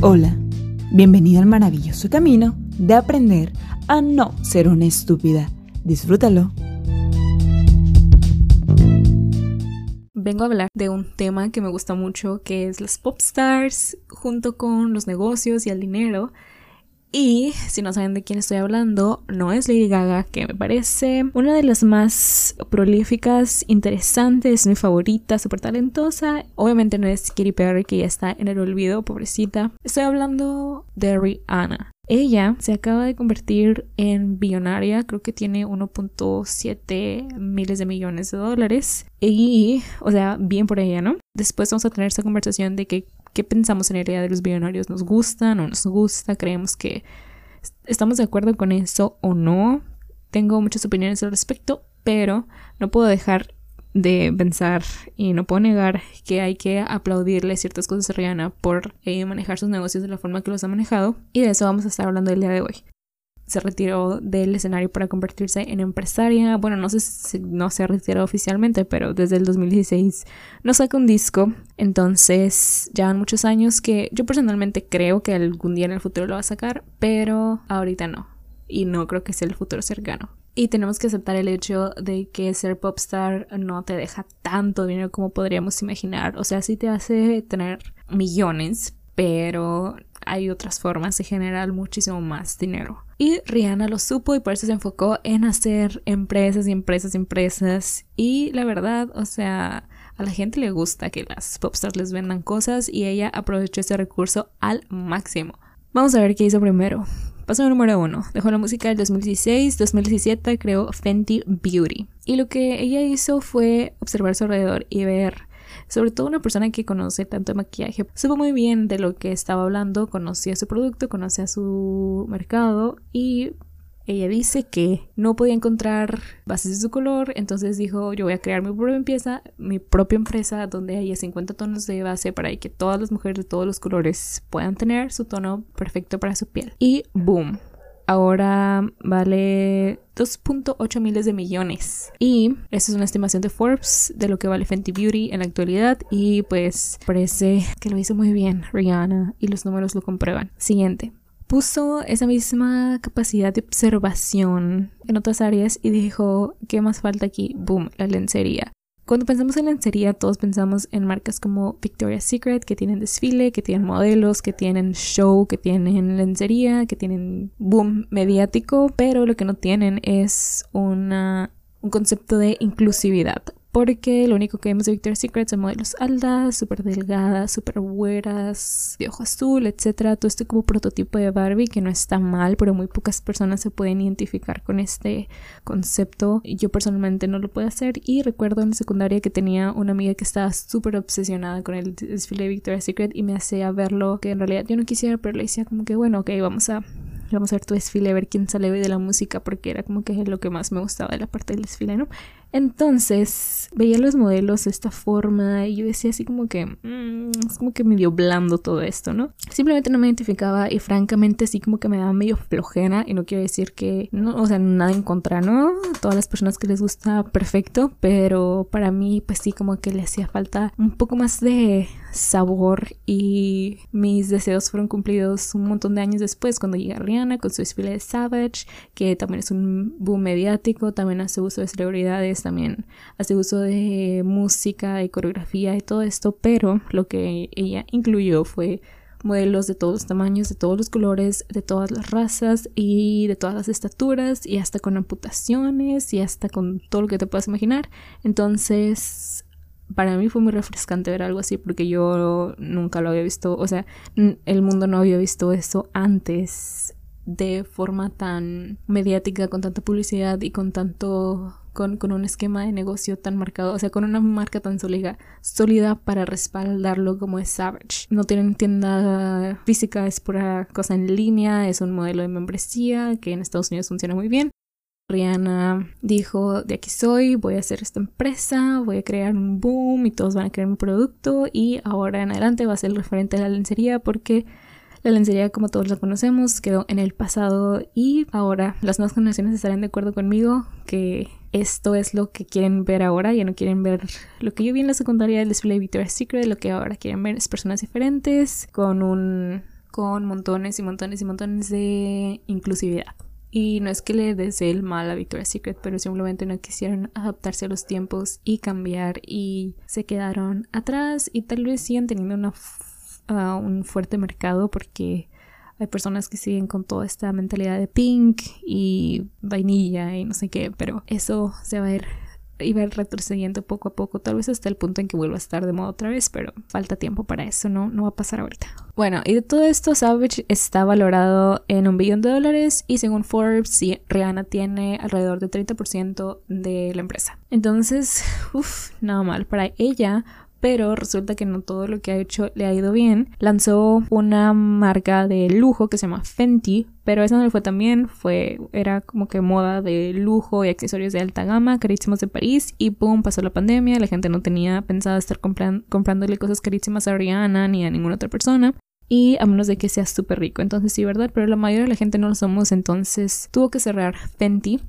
Hola, bienvenido al maravilloso camino de aprender a no ser una estúpida. Disfrútalo. Vengo a hablar de un tema que me gusta mucho, que es las pop stars, junto con los negocios y el dinero. Y si no saben de quién estoy hablando, no es Lady Gaga, que me parece una de las más prolíficas, interesantes, mi favorita, súper talentosa. Obviamente no es Katy Perry, que ya está en el olvido, pobrecita. Estoy hablando de Rihanna. Ella se acaba de convertir en billonaria, creo que tiene 1.7 miles de millones de dólares. Y, o sea, bien por ella, ¿no? Después vamos a tener esa conversación de que qué pensamos en la idea de los billonarios, nos gusta, no nos gusta, creemos que estamos de acuerdo con eso o no. Tengo muchas opiniones al respecto, pero no puedo dejar de pensar y no puedo negar que hay que aplaudirle ciertas cosas a Rihanna por eh, manejar sus negocios de la forma que los ha manejado y de eso vamos a estar hablando el día de hoy se retiró del escenario para convertirse en empresaria. Bueno, no sé si no se retiró oficialmente, pero desde el 2016 no saca un disco. Entonces, ya han muchos años que yo personalmente creo que algún día en el futuro lo va a sacar, pero ahorita no. Y no creo que sea el futuro cercano. Y tenemos que aceptar el hecho de que ser popstar no te deja tanto dinero como podríamos imaginar. O sea, sí te hace tener millones, pero hay otras formas de generar muchísimo más dinero. Y Rihanna lo supo y por eso se enfocó en hacer empresas y empresas y empresas. Y la verdad, o sea, a la gente le gusta que las popstars les vendan cosas y ella aprovechó ese recurso al máximo. Vamos a ver qué hizo primero. Paso número uno. Dejó la música del 2016, 2017 creó Fenty Beauty. Y lo que ella hizo fue observar su alrededor y ver sobre todo una persona que conoce tanto maquillaje, supo muy bien de lo que estaba hablando, conocía su producto, conocía su mercado y ella dice que no podía encontrar bases de su color, entonces dijo, yo voy a crear mi propia empresa, mi propia empresa donde haya 50 tonos de base para que todas las mujeres de todos los colores puedan tener su tono perfecto para su piel. Y boom, ahora vale 2.8 miles de millones. Y esa es una estimación de Forbes de lo que vale Fenty Beauty en la actualidad. Y pues parece que lo hizo muy bien Rihanna y los números lo comprueban. Siguiente. Puso esa misma capacidad de observación en otras áreas y dijo, ¿qué más falta aquí? Boom, la lencería. Cuando pensamos en lencería, todos pensamos en marcas como Victoria's Secret, que tienen desfile, que tienen modelos, que tienen show, que tienen lencería, que tienen boom mediático, pero lo que no tienen es una, un concepto de inclusividad porque lo único que vemos de Victoria's Secret son modelos altas, súper delgadas, súper güeras, de ojo azul, etc. Todo este como prototipo de Barbie que no está mal, pero muy pocas personas se pueden identificar con este concepto. Yo personalmente no lo puedo hacer y recuerdo en la secundaria que tenía una amiga que estaba súper obsesionada con el desfile de Victoria's Secret y me hacía verlo que en realidad yo no quisiera, pero le decía como que bueno, ok, vamos a vamos a ver tu desfile, a ver quién sale de la música, porque era como que lo que más me gustaba de la parte del desfile, ¿no? Entonces veía los modelos de esta forma y yo decía así como que mm, es como que medio blando todo esto, ¿no? Simplemente no me identificaba y francamente así como que me daba medio flojera y no quiero decir que, no, o sea, nada en contra, ¿no? Todas las personas que les gusta perfecto, pero para mí pues sí como que le hacía falta un poco más de sabor y mis deseos fueron cumplidos un montón de años después cuando llega Rihanna con su desfile de Savage, que también es un boom mediático, también hace uso de celebridades también hace uso de música y coreografía y todo esto, pero lo que ella incluyó fue modelos de todos los tamaños, de todos los colores, de todas las razas y de todas las estaturas y hasta con amputaciones y hasta con todo lo que te puedas imaginar. Entonces, para mí fue muy refrescante ver algo así porque yo nunca lo había visto, o sea, el mundo no había visto eso antes de forma tan mediática, con tanta publicidad y con tanto con, con, un esquema de negocio tan marcado, o sea, con una marca tan sólida, sólida para respaldarlo como es Savage. No tienen tienda física, es pura cosa en línea, es un modelo de membresía que en Estados Unidos funciona muy bien. Rihanna dijo, de aquí soy, voy a hacer esta empresa, voy a crear un boom y todos van a crear mi producto y ahora en adelante va a ser el referente de la lencería porque la lencería, como todos la conocemos, quedó en el pasado y ahora las nuevas generaciones estarán de acuerdo conmigo que esto es lo que quieren ver ahora, ya no quieren ver lo que yo vi en la secundaria del desfile de Victoria's Secret, lo que ahora quieren ver es personas diferentes, con un con montones y montones y montones de inclusividad. Y no es que le desee el mal a Victoria's Secret, pero simplemente no quisieron adaptarse a los tiempos y cambiar y se quedaron atrás y tal vez sigan teniendo una, ah, un fuerte mercado porque hay personas que siguen con toda esta mentalidad de pink y vainilla y no sé qué, pero eso se va a ir iba retrocediendo poco a poco, tal vez hasta el punto en que vuelva a estar de moda otra vez, pero falta tiempo para eso, no, no va a pasar ahorita. Bueno, y de todo esto, Savage está valorado en un billón de dólares y según Forbes, Rihanna tiene alrededor de 30% de la empresa. Entonces, uff, nada mal para ella, pero resulta que no todo lo que ha hecho le ha ido bien. Lanzó una marca de lujo que se llama Fenty, pero esa no le fue tan bien, fue, era como que moda de lujo y accesorios de alta gama, carísimos de París, y pum, pasó la pandemia, la gente no tenía pensado estar comprándole cosas carísimas a Rihanna ni a ninguna otra persona. Y a menos de que sea súper rico. Entonces sí, ¿verdad? Pero la mayoría de la gente no lo somos. Entonces tuvo que cerrar Fenty.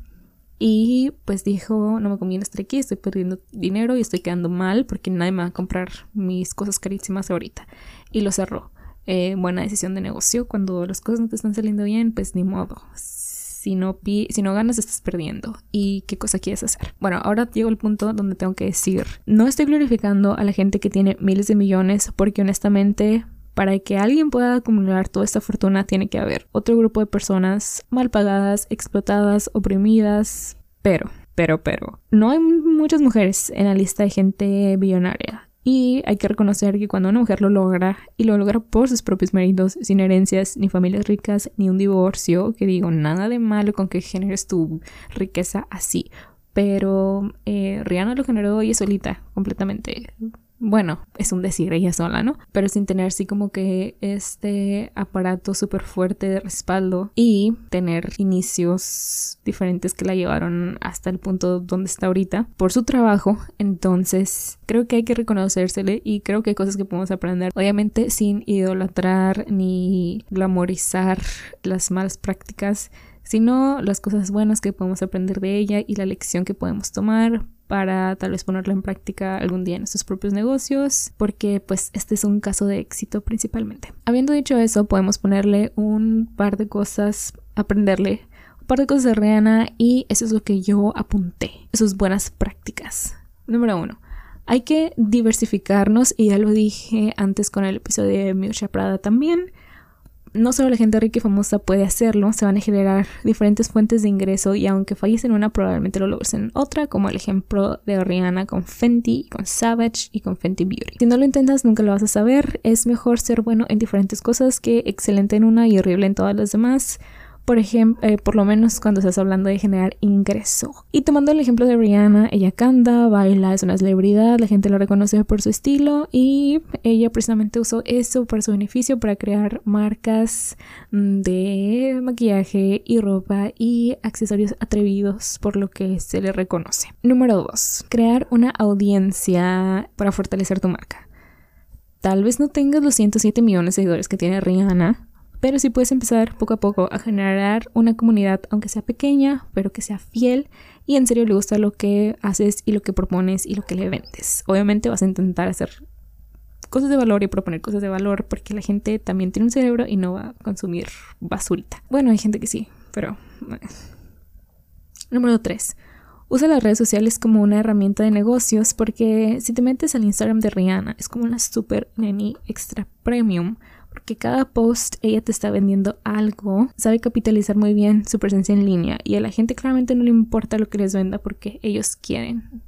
Y pues dijo, no me conviene estar aquí, estoy perdiendo dinero y estoy quedando mal porque nadie me va a comprar mis cosas carísimas ahorita. Y lo cerró. Eh, buena decisión de negocio. Cuando las cosas no te están saliendo bien, pues ni modo. Si no, si no ganas, estás perdiendo. ¿Y qué cosa quieres hacer? Bueno, ahora llego al punto donde tengo que decir, no estoy glorificando a la gente que tiene miles de millones porque honestamente para que alguien pueda acumular toda esta fortuna tiene que haber otro grupo de personas mal pagadas, explotadas, oprimidas, pero, pero, pero, no hay muchas mujeres en la lista de gente billonaria. Y hay que reconocer que cuando una mujer lo logra, y lo logra por sus propios méritos, sin herencias, ni familias ricas, ni un divorcio, que digo, nada de malo con que generes tu riqueza así. Pero eh, Rihanna lo generó ella solita, completamente bueno, es un decir ella sola, ¿no? Pero sin tener así como que este aparato súper fuerte de respaldo y tener inicios diferentes que la llevaron hasta el punto donde está ahorita por su trabajo. Entonces, creo que hay que reconocérsele y creo que hay cosas que podemos aprender. Obviamente sin idolatrar ni glamorizar las malas prácticas sino las cosas buenas que podemos aprender de ella y la lección que podemos tomar para tal vez ponerlo en práctica algún día en nuestros propios negocios, porque pues este es un caso de éxito principalmente. Habiendo dicho eso, podemos ponerle un par de cosas, aprenderle un par de cosas de Rihanna y eso es lo que yo apunté, sus buenas prácticas. Número uno. Hay que diversificarnos y ya lo dije antes con el episodio de Miosha Prada también no solo la gente rica y famosa puede hacerlo, se van a generar diferentes fuentes de ingreso y aunque falles en una, probablemente lo logres en otra, como el ejemplo de Rihanna con Fenty, con Savage y con Fenty Beauty. Si no lo intentas, nunca lo vas a saber. Es mejor ser bueno en diferentes cosas que excelente en una y horrible en todas las demás por ejemplo, eh, por lo menos cuando estás hablando de generar ingreso. Y tomando el ejemplo de Rihanna, ella canta, baila, es una celebridad, la gente la reconoce por su estilo y ella precisamente usó eso para su beneficio, para crear marcas mm, de maquillaje y ropa y accesorios atrevidos por lo que se le reconoce. Número 2. Crear una audiencia para fortalecer tu marca. Tal vez no tengas los 107 millones de seguidores que tiene Rihanna, pero sí puedes empezar poco a poco a generar una comunidad, aunque sea pequeña, pero que sea fiel y en serio le gusta lo que haces y lo que propones y lo que le vendes. Obviamente vas a intentar hacer cosas de valor y proponer cosas de valor porque la gente también tiene un cerebro y no va a consumir basurita. Bueno, hay gente que sí, pero... Número 3. Usa las redes sociales como una herramienta de negocios porque si te metes al Instagram de Rihanna es como una super neni extra premium porque cada post ella te está vendiendo algo, sabe capitalizar muy bien su presencia en línea y a la gente claramente no le importa lo que les venda porque ellos quieren.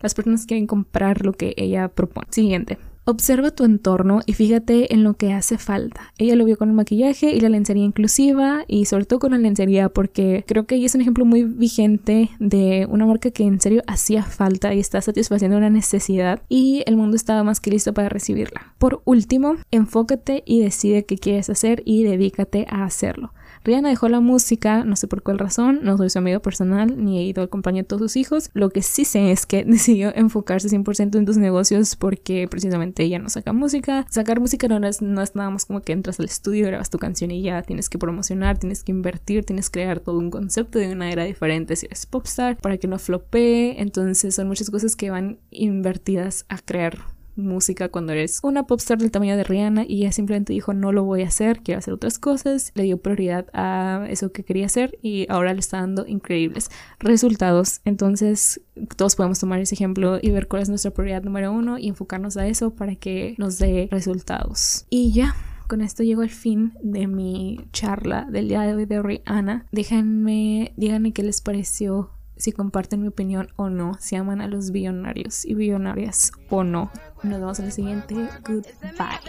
Las personas quieren comprar lo que ella propone. Siguiente. Observa tu entorno y fíjate en lo que hace falta. Ella lo vio con el maquillaje y la lencería inclusiva y sobre todo con la lencería porque creo que ella es un ejemplo muy vigente de una marca que en serio hacía falta y está satisfaciendo una necesidad y el mundo estaba más que listo para recibirla. Por último, enfócate y decide qué quieres hacer y dedícate a hacerlo. Rihanna dejó la música, no sé por cuál razón, no soy su amigo personal ni he ido a acompañar a todos sus hijos. Lo que sí sé es que decidió enfocarse 100% en tus negocios porque precisamente ella no saca música. Sacar música no es, no es nada más como que entras al estudio, grabas tu canción y ya tienes que promocionar, tienes que invertir, tienes que crear todo un concepto de una era diferente si eres popstar para que no flopee. Entonces son muchas cosas que van invertidas a crear música cuando eres una popstar del tamaño de Rihanna y ella simplemente dijo no lo voy a hacer, quiero hacer otras cosas, le dio prioridad a eso que quería hacer y ahora le está dando increíbles resultados. Entonces todos podemos tomar ese ejemplo y ver cuál es nuestra prioridad número uno y enfocarnos a eso para que nos dé resultados. Y ya, con esto llego al fin de mi charla del día de hoy de Rihanna. Déjenme, díganme qué les pareció, si comparten mi opinión o no, si aman a los billonarios y billonarias o no. Nos vemos en el siguiente. Goodbye.